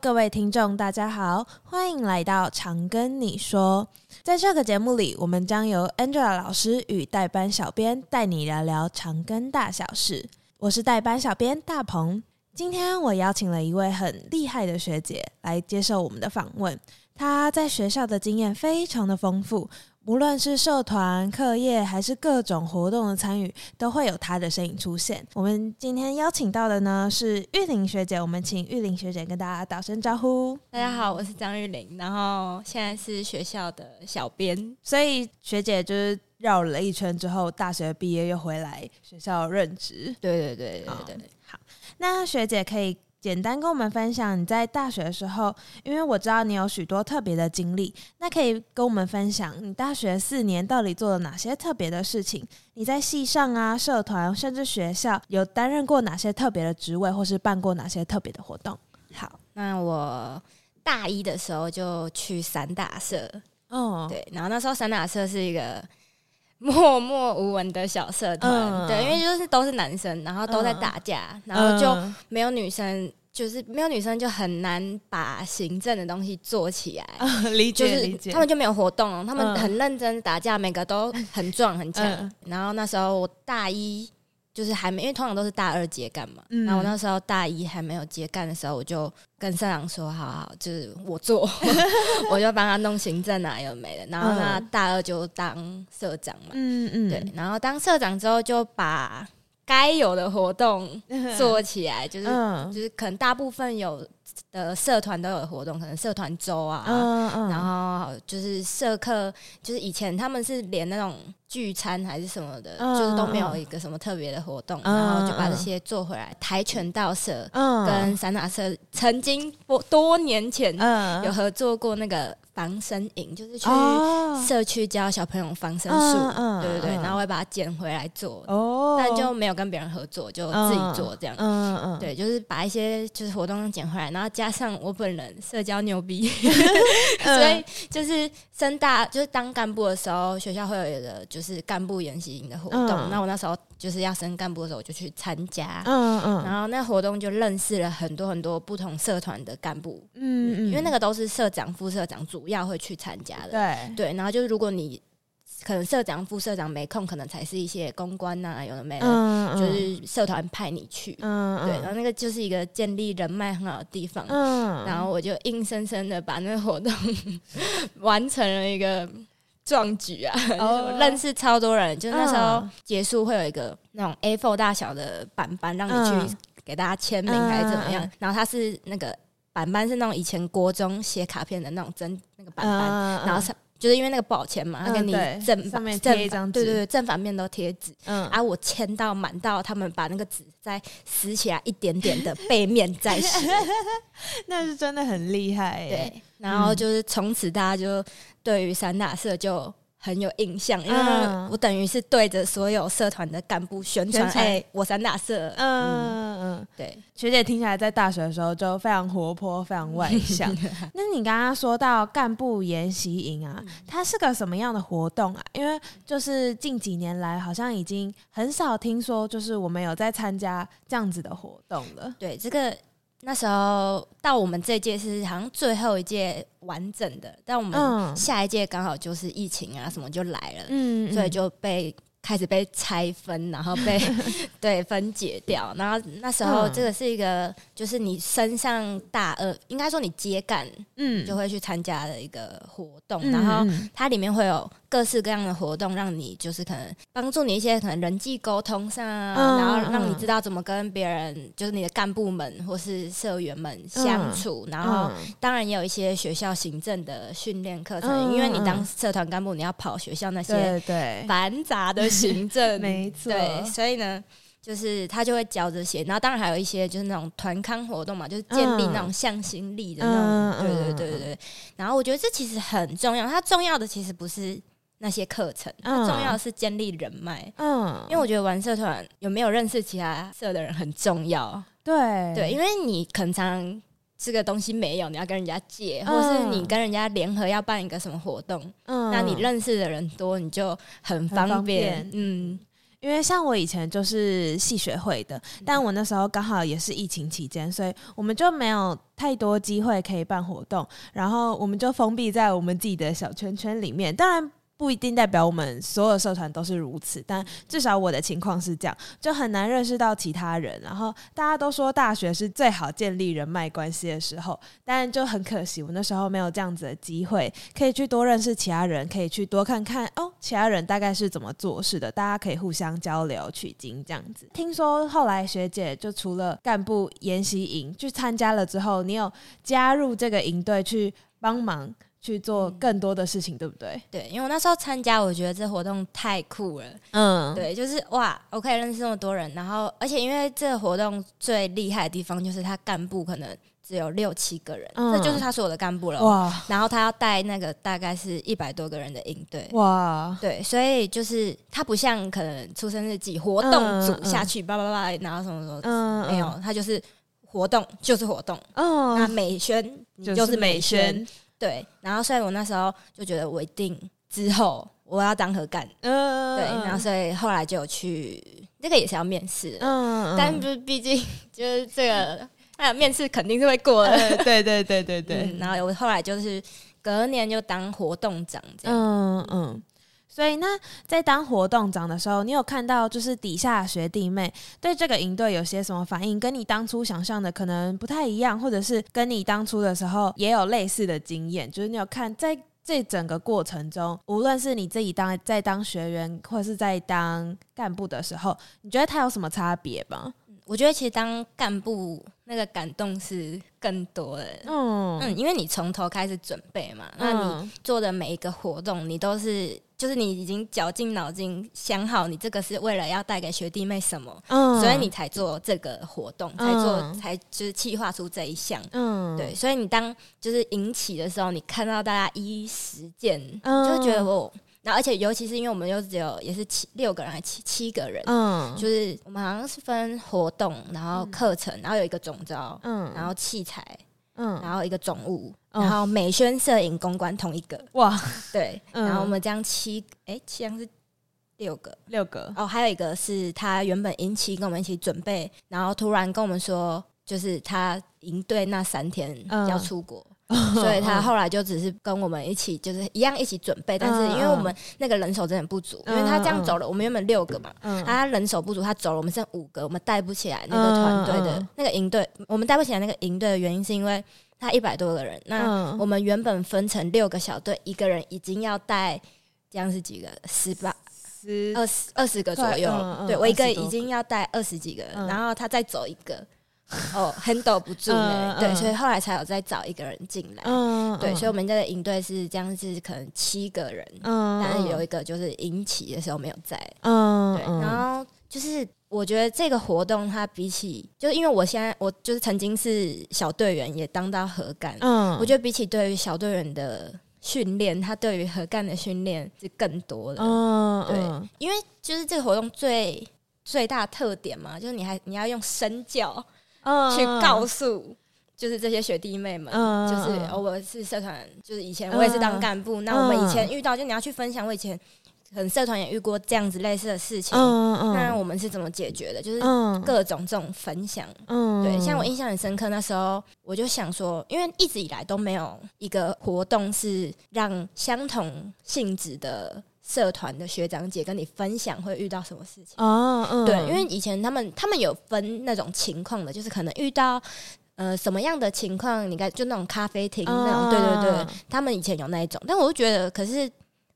各位听众，大家好，欢迎来到长跟你说。在这个节目里，我们将由 Angela 老师与代班小编带你聊聊长庚大小事。我是代班小编大鹏，今天我邀请了一位很厉害的学姐来接受我们的访问。她在学校的经验非常的丰富。无论是社团、课业，还是各种活动的参与，都会有她的身影出现。我们今天邀请到的呢是玉玲学姐，我们请玉玲学姐跟大家打声招呼。大家好，我是张玉玲，然后现在是学校的小编。所以学姐就是绕了一圈之后，大学毕业又回来学校任职。对对对对对，对，好，那学姐可以。简单跟我们分享你在大学的时候，因为我知道你有许多特别的经历，那可以跟我们分享你大学四年到底做了哪些特别的事情？你在系上啊、社团，甚至学校有担任过哪些特别的职位，或是办过哪些特别的活动？好，那我大一的时候就去散打社，哦，对，然后那时候散打社是一个 默默无闻的小社团，嗯，对，因为就是都是男生，然后都在打架，嗯，然后就没有女生。就是没有女生就很难把行政的东西做起来，呃、理解、就是、理解。他们就没有活动，他们很认真打架，每个都很壮很强、呃。然后那时候我大一就是还没，因为通常都是大二接干嘛、嗯。然后我那时候大一还没有接干的时候，我就跟社长说：“好好，就是我做，我就帮他弄行政啊，又没了。”然后那大二就当社长嘛，嗯嗯，对。然后当社长之后就把。该有的活动 做起来，就是、嗯、就是可能大部分有的社团都有活动，可能社团周啊、嗯嗯，然后就是社课，就是以前他们是连那种聚餐还是什么的，嗯、就是都没有一个什么特别的活动、嗯，然后就把这些做回来。跆拳道社跟散打社曾经多多年前有合作过那个。防身营就是去社区教小朋友防身术、哦，对对？对，然后会把它捡回来做、哦，但就没有跟别人合作，就自己做这样。嗯嗯，对，就是把一些就是活动捡回来，然后加上我本人社交牛逼，所以就是升大就是当干部的时候，学校会有一个就是干部研习营的活动，那、嗯、我那时候。就是要升干部的时候，我就去参加，嗯嗯，然后那活动就认识了很多很多不同社团的干部，嗯嗯，因为那个都是社长、副社长主要会去参加的，对。对，然后就是如果你可能社长、副社长没空，可能才是一些公关呐，有的没的，嗯嗯，就是社团派你去，对，然后那个就是一个建立人脉很好的地方，嗯，然后我就硬生生的把那个活动完成了一个。壮举啊然后认识超多人，就那时候结束会有一个那种 A4 大小的板板，让你去给大家签名还是怎么样。Uh. 然后它是那个板板是那种以前国中写卡片的那种真那个板板，uh. 然后是就是因为那个不好签嘛，他给你正反面贴一张，对对对，正反面都贴纸。嗯，啊，我签到满到他们把那个纸再撕起来一点点的背面再 写，那是真的很厉害。对，然后就是从此大家就。对于散打社就很有印象，因为我等于是对着所有社团的干部宣传，哎，我三大社，嗯嗯嗯，对，学姐听起来在大学的时候就非常活泼，非常外向。那你刚刚说到干部研习营啊，它是个什么样的活动啊？因为就是近几年来，好像已经很少听说，就是我们有在参加这样子的活动了。对，这个。那时候到我们这届是好像最后一届完整的，但我们下一届刚好就是疫情啊什么就来了，嗯，所以就被。开始被拆分，然后被 对分解掉，然后那时候这个是一个，就是你升上大二，应该说你接干，嗯，就会去参加的一个活动，然后它里面会有各式各样的活动，让你就是可能帮助你一些可能人际沟通上啊，然后让你知道怎么跟别人，就是你的干部们或是社员们相处，然后当然也有一些学校行政的训练课程，因为你当社团干部，你要跑学校那些对繁杂的。行政 没错，对，所以呢，就是他就会教这些，然后当然还有一些就是那种团康活动嘛，就是建立那种向心力的那种，对对对对。然后我觉得这其实很重要，它重要的其实不是那些课程，它重要的是建立人脉。嗯，因为我觉得玩社团有没有认识其他社的人很重要。对对，因为你可能常。这个东西没有，你要跟人家借，或是你跟人家联合要办一个什么活动，嗯，那你认识的人多，你就很方便，方便，嗯，因为像我以前就是戏学会的，但我那时候刚好也是疫情期间，所以我们就没有太多机会可以办活动，然后我们就封闭在我们自己的小圈圈里面。当然。不一定代表我们所有社团都是如此，但至少我的情况是这样，就很难认识到其他人。然后大家都说大学是最好建立人脉关系的时候，但就很可惜，我那时候没有这样子的机会，可以去多认识其他人，可以去多看看哦，其他人大概是怎么做事的，大家可以互相交流取经这样子。听说后来学姐就除了干部研习营去参加了之后，你有加入这个营队去帮忙。去做更多的事情，嗯、对不对？对，因为我那时候参加，我觉得这活动太酷了。嗯，对，就是哇，我可以认识这么多人，然后而且因为这个活动最厉害的地方就是他干部可能只有六七个人，嗯、这就是他所有的干部了。哇，然后他要带那个大概是一百多个人的应对。哇，对，所以就是他不像可能出生日记活动组下去叭叭叭，然后什么什么，嗯，没有，他就是活动就是活动。嗯，那美宣你就是美宣。对，然后所以我那时候就觉得我一定之后我要当和干，嗯，对，然后所以后来就有去，这个也是要面试，嗯，但是毕竟就是这个，哎呀，面试肯定是会过的，对对对对对，然后我后来就是隔年就当活动长这样，嗯嗯。所以，那在当活动长的时候，你有看到就是底下学弟妹对这个营队有些什么反应？跟你当初想象的可能不太一样，或者是跟你当初的时候也有类似的经验？就是你有看在这整个过程中，无论是你自己当在当学员，或者是在当干部的时候，你觉得他有什么差别吗？我觉得其实当干部那个感动是更多的，嗯嗯，因为你从头开始准备嘛，那你做的每一个活动，你都是。就是你已经绞尽脑筋想好，你这个是为了要带给学弟妹什么，嗯，所以你才做这个活动，才做，嗯、才就是企划出这一项，嗯，对，所以你当就是引起的时候，你看到大家一一实践，嗯，就觉得哦，然后而且尤其是因为我们又只有也是七六个人还七七个人，嗯，就是我们好像是分活动，然后课程，然后有一个总招，嗯，然后器材。嗯，然后一个总务，然后美宣、摄影、公关同一个。哇，对，然后我们这样七，哎，七样是六个，六个。哦，还有一个是他原本营期跟我们一起准备，然后突然跟我们说，就是他营队那三天要出国，所以他后来就只是跟我们一起，就是一样一起准备，但是因为我们那个人手真的不足，因为他这样走了，我们原本六个嘛，他人手不足，他走了，我们剩五个，我们带不起来那个团队的那个营队，我们带不起来那个营队的原因是因为。他一百多个人，那我们原本分成六个小队，一个人已经要带这样是几个？十八、十、二十、二十个左右。对，我一个已经要带二十几个，然后他再走一个，哦，handle 不住呢。对，所以后来才有再找一个人进来。对，所以我们这个营队是这样，是可能七个人，嗯但是有一个就是营起的时候没有在。嗯，对，然后就是。我觉得这个活动，它比起，就是因为我现在我就是曾经是小队员，也当到核干。嗯，我觉得比起对于小队员的训练，他对于核干的训练是更多的。嗯，对，因为就是这个活动最最大特点嘛，就是你还你要用身教去告诉，就是这些学弟妹们，就是我是社团，就是以前我也是当干部，那我们以前遇到，就你要去分享我以前。可能社团也遇过这样子类似的事情，那我们是怎么解决的？就是各种这种分享，嗯、对，像我印象很深刻，那时候我就想说，因为一直以来都没有一个活动是让相同性质的社团的学长姐跟你分享会遇到什么事情，哦嗯、对，因为以前他们他们有分那种情况的，就是可能遇到呃什么样的情况，你看就那种咖啡厅那种，对对对，他们以前有那一种，但我就觉得，可是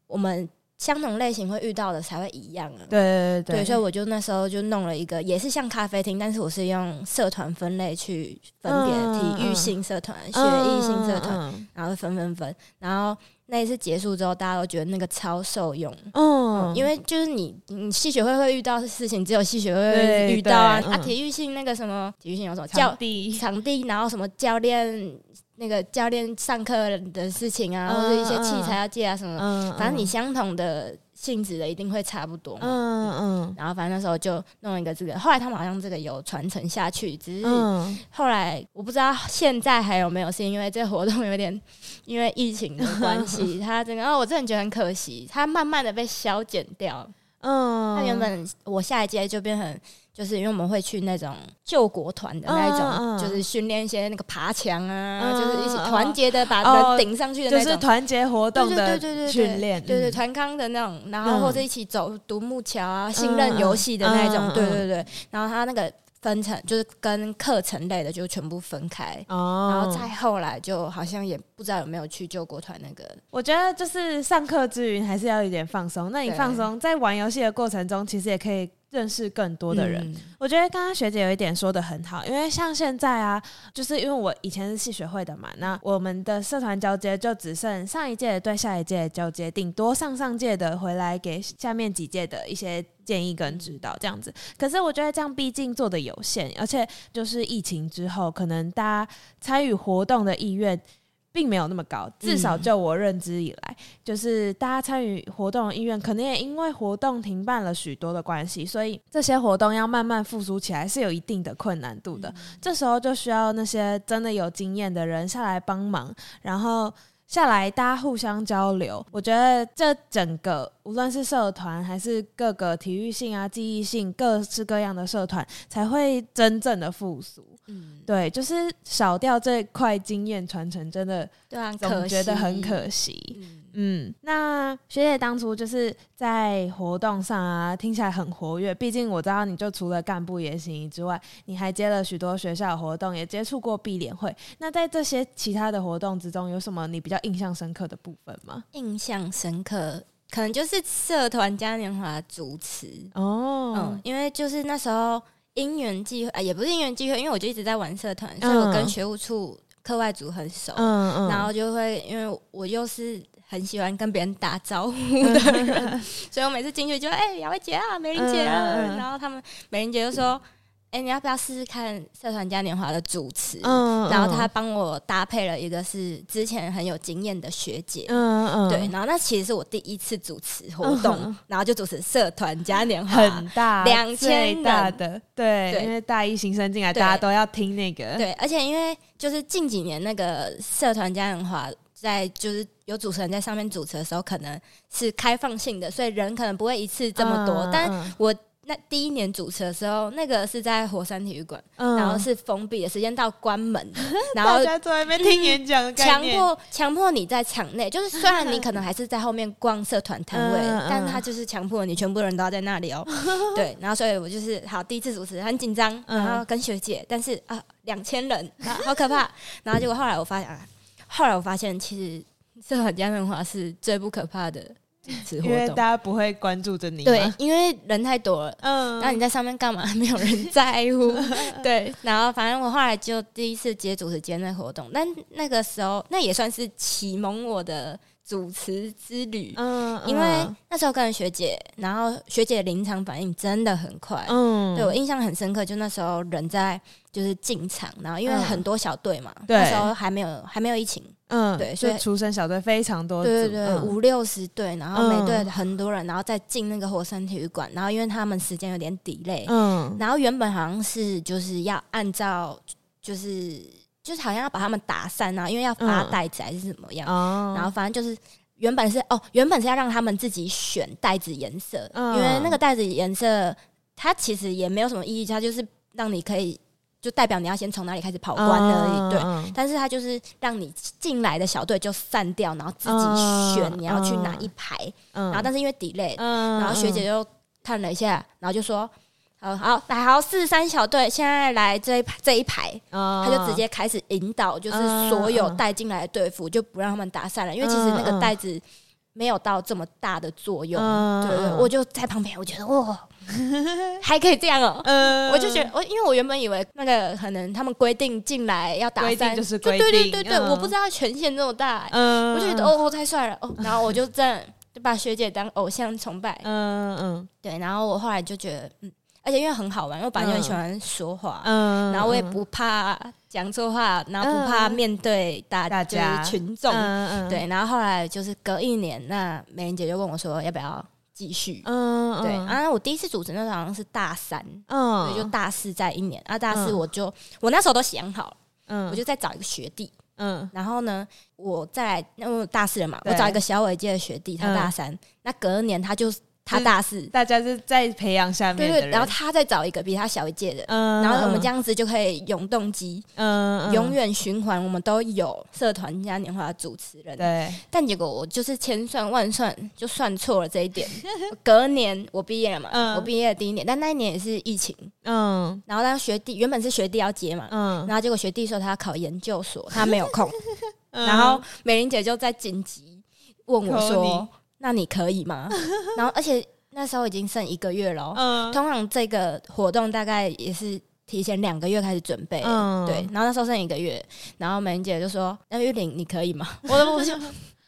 我们。相同类型会遇到的才会一样啊！对对对，对，所以我就那时候就弄了一个，也是像咖啡厅，但是我是用社团分类去分别体育性社团、学艺性社团，然后分分分。然后那一次结束之后，大家都觉得那个超受用。嗯，因为就是你你戏学会会遇到的事情，只有戏学会会遇到啊。啊，体育性那个什么体育性有什么场地场地，然后什么教练。那个教练上课的事情啊，或者一些器材要借啊什么，嗯、反正你相同的性质的一定会差不多嘛。嗯嗯。然后反正那时候就弄一个这个，后来他们好像这个有传承下去，只是后来我不知道现在还有没有，是因为这个活动有点因为疫情的关系，它整个哦，我真的觉得很可惜，它慢慢的被消减掉。嗯，他原本我下一届就变成。就是因为我们会去那种救国团的那一种，嗯嗯、就是训练一些那个爬墙啊，嗯、就是一起团结的把人顶上去的那种，哦、就是团结活动的训练，对对团康的那种，然后或者一起走独木桥啊、嗯、信任游戏的那种，嗯、对对对。然后他那个分成就是跟课程类的就全部分开，哦、然后再后来就好像也不知道有没有去救国团那个。我觉得就是上课之余还是要有点放松。那你放松在玩游戏的过程中，其实也可以。认识更多的人，嗯、我觉得刚刚学姐有一点说的很好，因为像现在啊，就是因为我以前是系学会的嘛，那我们的社团交接就只剩上一届对下一届交接，顶多上上届的回来给下面几届的一些建议跟指导这样子。可是我觉得这样毕竟做的有限，而且就是疫情之后，可能大家参与活动的意愿。并没有那么高，至少就我认知以来，嗯、就是大家参与活动的意愿，可能也因为活动停办了许多的关系，所以这些活动要慢慢复苏起来是有一定的困难度的。嗯、这时候就需要那些真的有经验的人下来帮忙，然后。下来，大家互相交流。我觉得这整个无论是社团还是各个体育性啊、记忆性各式各样的社团，才会真正的复苏。嗯，对，就是少掉这块经验传承，真的，对啊，总觉得很可惜。嗯嗯，那学姐当初就是在活动上啊，听起来很活跃。毕竟我知道，你就除了干部也行之外，你还接了许多学校的活动，也接触过毕联会。那在这些其他的活动之中，有什么你比较印象深刻的部分吗？印象深刻，可能就是社团嘉年华主持哦。嗯，因为就是那时候因缘际会，啊，也不是因缘际会，因为我就一直在玩社团，所以我跟学务处课外组很熟。嗯嗯，然后就会因为我又是。很喜欢跟别人打招呼的人，所以我每次进去就哎，雅慧姐啊，美玲姐啊，嗯、然后他们美玲姐就说，哎、欸，你要不要试试看社团嘉年华的主持？嗯、然后她帮我搭配了一个是之前很有经验的学姐，嗯嗯，对，然后那其实是我第一次主持活动，嗯、然后就主持社团嘉年华，很大，两千大的，对，对。因为大一新生进来，大家都要听那个，对，而且因为就是近几年那个社团嘉年华。在就是有主持人在上面主持的时候，可能是开放性的，所以人可能不会一次这么多。嗯、但我那第一年主持的时候，那个是在火山体育馆，嗯、然后是封闭的，时间到关门，然后大家坐在那边听演讲强迫强迫你在场内，就是虽然你可能还是在后面逛社团摊位，嗯、但他就是强迫你全部人都要在那里哦。嗯、对，然后所以我就是好第一次主持，很紧张，然后跟学姐，但是啊两千人，好可怕。然后结果后来我发现啊。后来我发现，其实社团嘉年华是最不可怕的因为大家不会关注着你。对，因为人太多了。嗯，然后你在上面干嘛？没有人在乎。对，然后反正我后来就第一次接主持接那活动，但那个时候那也算是启蒙我的主持之旅。嗯，因为那时候跟学姐，然后学姐的临场反应真的很快。嗯，对我印象很深刻，就那时候人在。就是进场，然后因为很多小队嘛，嗯、那时候还没有还没有疫情，嗯，对，所以出生小队非常多，对对对，嗯、五六十队，然后每队很多人，然后再进那个火山体育馆，然后因为他们时间有点 delay，嗯，然后原本好像是就是要按照就是就是好像要把他们打散啊，因为要发袋子还是怎么样，嗯、然后反正就是原本是哦，原本是要让他们自己选袋子颜色，嗯、因为那个袋子颜色它其实也没有什么意义，它就是让你可以。就代表你要先从哪里开始跑关而已，对。但是他就是让你进来的小队就散掉，然后自己选你要去哪一排。然后但是因为 delay，然后学姐就看了一下，然后就说：“好好来，好四十三小队，现在来这一排这一排。”他就直接开始引导，就是所有带进来的队服就不让他们打散了，因为其实那个袋子没有到这么大的作用。对，我就在旁边，我觉得哇。还可以这样哦、喔，嗯，我就觉得我，因为我原本以为那个可能他们规定进来要打三，就是规定，对对对对，嗯、我不知道权限这么大、欸，嗯，我就觉得哦，太帅了哦，然后我就这样就把学姐当偶像崇拜，嗯嗯，对，然后我后来就觉得，嗯，而且因为很好玩，因为我本来就很喜欢说话，嗯，然后我也不怕讲错话，然后不怕面对大大家群众，嗯嗯，对，然后后来就是隔一年，那美玲姐就问我说要不要。继续，嗯，嗯。对啊，我第一次主持那时候好像是大三，嗯，所以就大四在一年，啊，大四我就、嗯、我那时候都想好了，嗯，我就再找一个学弟，嗯，然后呢，我再来，因为大四了嘛，我找一个小我一届的学弟，他大三，嗯、那隔年他就。他大四，大家是在培养下面的人，对对，然后他再找一个比他小一届的，嗯，然后我们这样子就可以永动机，嗯，永远循环，我们都有社团嘉年华的主持人，对。但结果我就是千算万算就算错了这一点，隔年我毕业了嘛，嗯，我毕业的第一年，但那一年也是疫情，嗯，然后当学弟原本是学弟要接嘛，嗯，然后结果学弟说他要考研究所，他没有空，然后美玲姐就在紧急问我说。那你可以吗？然后，而且那时候已经剩一个月了。嗯，通常这个活动大概也是提前两个月开始准备。嗯，对。然后那时候剩一个月，然后美玲姐就说：“那玉玲，你可以吗？” 我说：“我就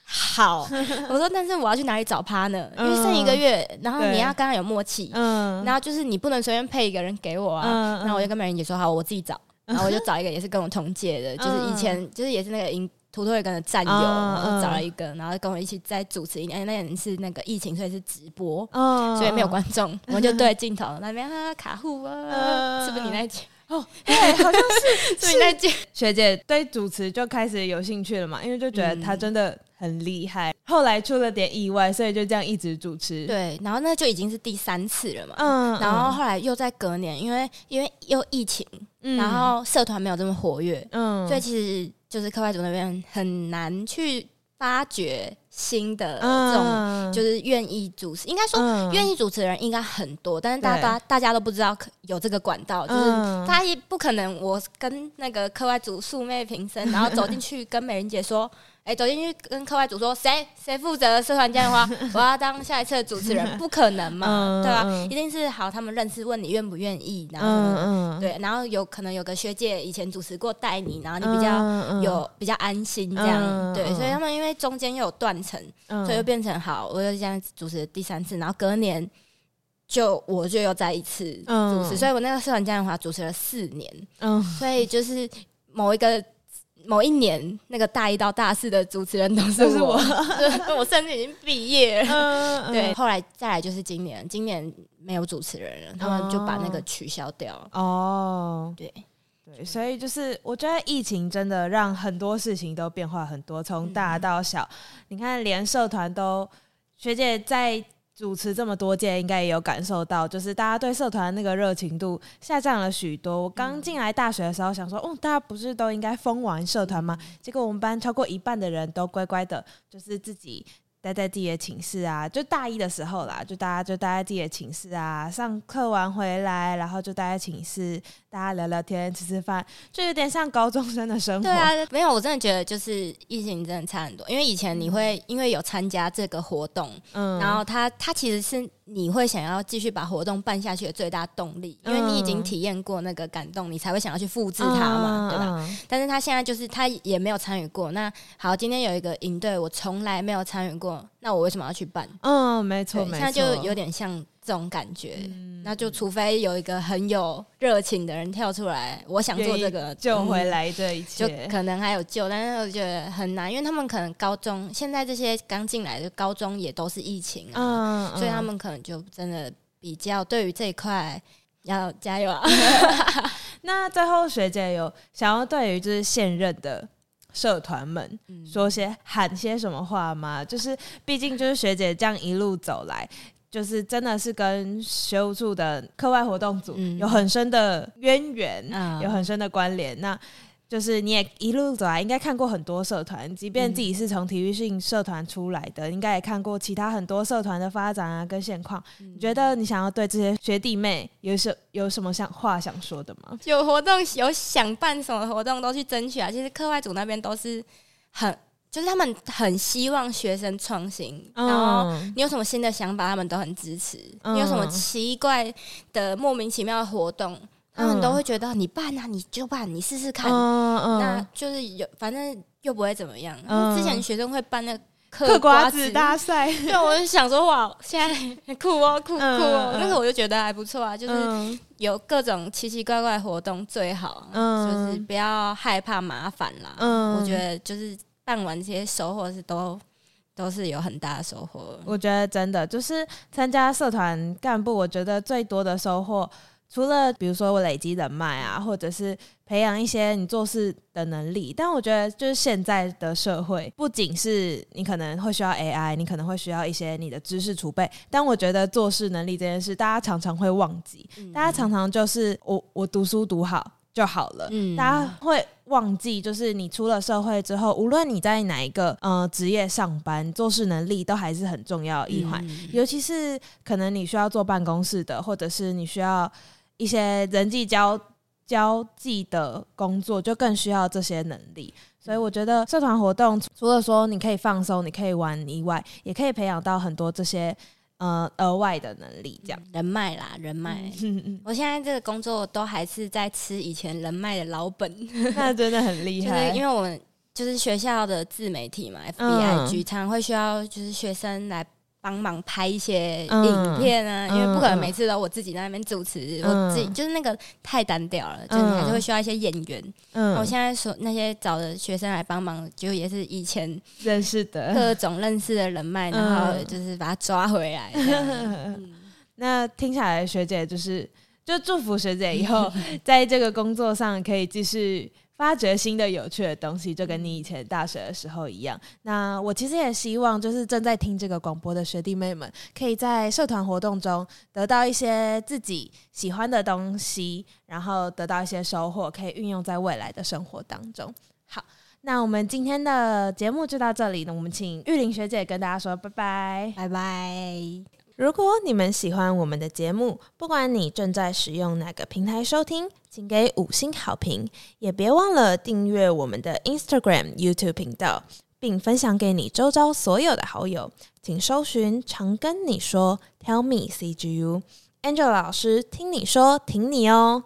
好。”我说：“但是我要去哪里找 partner？因为剩一个月，然后你要跟他有默契。嗯，然后就是你不能随便配一个人给我啊。然后我就跟美玲姐说：“好，我自己找。”然后我就找一个也是跟我同届的，就是以前就是也是那个音。图图也跟着战友，然后找了一个，然后跟我一起在主持一年。那年是那个疫情，所以是直播，所以没有观众，我就对镜头那边哈卡户啊，是不是你那届？哦，对，好像是，是你那届？学姐对主持就开始有兴趣了嘛，因为就觉得她真的很厉害。后来出了点意外，所以就这样一直主持。对，然后那就已经是第三次了嘛。嗯，然后后来又在隔年，因为因为又疫情，然后社团没有这么活跃，嗯，所以其实。就是课外组那边很难去发掘新的这种，就是愿意主持，应该说愿意主持的人应该很多，但是大家大家都不知道有这个管道，就是他也不可能我跟那个课外组素昧平生，然后走进去跟美人姐说。哎、欸，走进去跟课外组说，谁谁负责社团嘉年华，我要当下一次的主持人，不可能嘛，嗯、对吧？嗯、一定是好，他们认识，问你愿不愿意，然后、嗯嗯、对，然后有可能有个学姐以前主持过带你，然后你比较有、嗯、比较安心这样，嗯、对，所以他们因为中间又有断层，嗯、所以就变成好，我就这样主持第三次，然后隔年就我就又再一次主持，嗯、所以我那个社团嘉年华主持了四年，嗯，所以就是某一个。某一年，那个大一到大四的主持人都是我，我。甚至已经毕业了。对，后来再来就是今年，今年没有主持人了，他们就把那个取消掉。了。哦，对。对，所以就是我觉得疫情真的让很多事情都变化很多，从大到小，你看连社团都学姐在。主持这么多届，应该也有感受到，就是大家对社团那个热情度下降了许多。我刚进来大学的时候，想说，哦，大家不是都应该疯玩社团吗？结果我们班超过一半的人都乖乖的，就是自己。待在自己的寝室啊，就大一的时候啦，就大家就待在自己的寝室啊，上课完回来，然后就待在寝室，大家聊聊天、吃吃饭，就有点像高中生的生活。对啊，没有，我真的觉得就是疫情真的差很多，因为以前你会因为有参加这个活动，嗯，然后他他其实是。你会想要继续把活动办下去的最大动力，因为你已经体验过那个感动，你才会想要去复制它嘛，对吧？但是他现在就是他也没有参与过。那好，今天有一个营队，我从来没有参与过，那我为什么要去办？嗯，没错，没错，现在就有点像。这种感觉，嗯、那就除非有一个很有热情的人跳出来，我想做这个救回来这一切，就可能还有救，但是我觉得很难，因为他们可能高中现在这些刚进来的高中也都是疫情啊，所以他们可能就真的比较对于这一块要加油啊。那最后学姐有想要对于就是现任的社团们说些喊些什么话吗？就是毕竟就是学姐这样一路走来。就是真的是跟学务处的课外活动组有很深的渊源，嗯、有很深的关联。那就是你也一路走来，应该看过很多社团，即便自己是从体育性社团出来的，应该也看过其他很多社团的发展啊，跟现况。你觉得你想要对这些学弟妹有什有什么想话想说的吗？有活动有想办什么活动都去争取啊。其实课外组那边都是很。就是他们很希望学生创新，然后你有什么新的想法，他们都很支持。你有什么奇怪的、莫名其妙的活动，他们都会觉得你办啊，你就办，你试试看。那就是有，反正又不会怎么样。之前学生会办那嗑瓜子大赛，对，我就想说哇，现在 酷哦，酷酷哦，那个我就觉得还不错啊，就是有各种奇奇怪怪活动最好，就是不要害怕麻烦啦。我觉得就是。办完这些收获是都都是有很大的收获。我觉得真的就是参加社团干部，我觉得最多的收获，除了比如说我累积人脉啊，或者是培养一些你做事的能力，但我觉得就是现在的社会，不仅是你可能会需要 AI，你可能会需要一些你的知识储备，但我觉得做事能力这件事，大家常常会忘记，嗯、大家常常就是我我读书读好。就好了。嗯，大家会忘记，就是你出了社会之后，无论你在哪一个呃职业上班，做事能力都还是很重要的一环。嗯、尤其是可能你需要坐办公室的，或者是你需要一些人际交交际的工作，就更需要这些能力。所以我觉得社团活动除了说你可以放松、你可以玩以外，也可以培养到很多这些。呃，额外的能力，这样人脉啦，人脉。嗯、我现在这个工作都还是在吃以前人脉的老本，那真的很厉害。因为我们就是学校的自媒体嘛，FBIG 常常会需要就是学生来。帮忙拍一些影片啊，嗯、因为不可能每次都我自己在那边主持，嗯、我自己就是那个太单调了，嗯、就是还是会需要一些演员。嗯，我现在说那些找的学生来帮忙，就也是以前认识的各种认识的人脉，然后就是把他抓回来。嗯、那听下来，学姐就是就祝福学姐以后 在这个工作上可以继续。发掘新的有趣的东西，就跟你以前大学的时候一样。那我其实也希望，就是正在听这个广播的学弟妹们，可以在社团活动中得到一些自己喜欢的东西，然后得到一些收获，可以运用在未来的生活当中。好，那我们今天的节目就到这里那。我们请玉玲学姐跟大家说拜拜，拜拜。如果你们喜欢我们的节目，不管你正在使用哪个平台收听，请给五星好评，也别忘了订阅我们的 Instagram、YouTube 频道，并分享给你周遭所有的好友。请搜寻“常跟你说 ”，Tell me CGU Angel 老师听你说，挺你哦。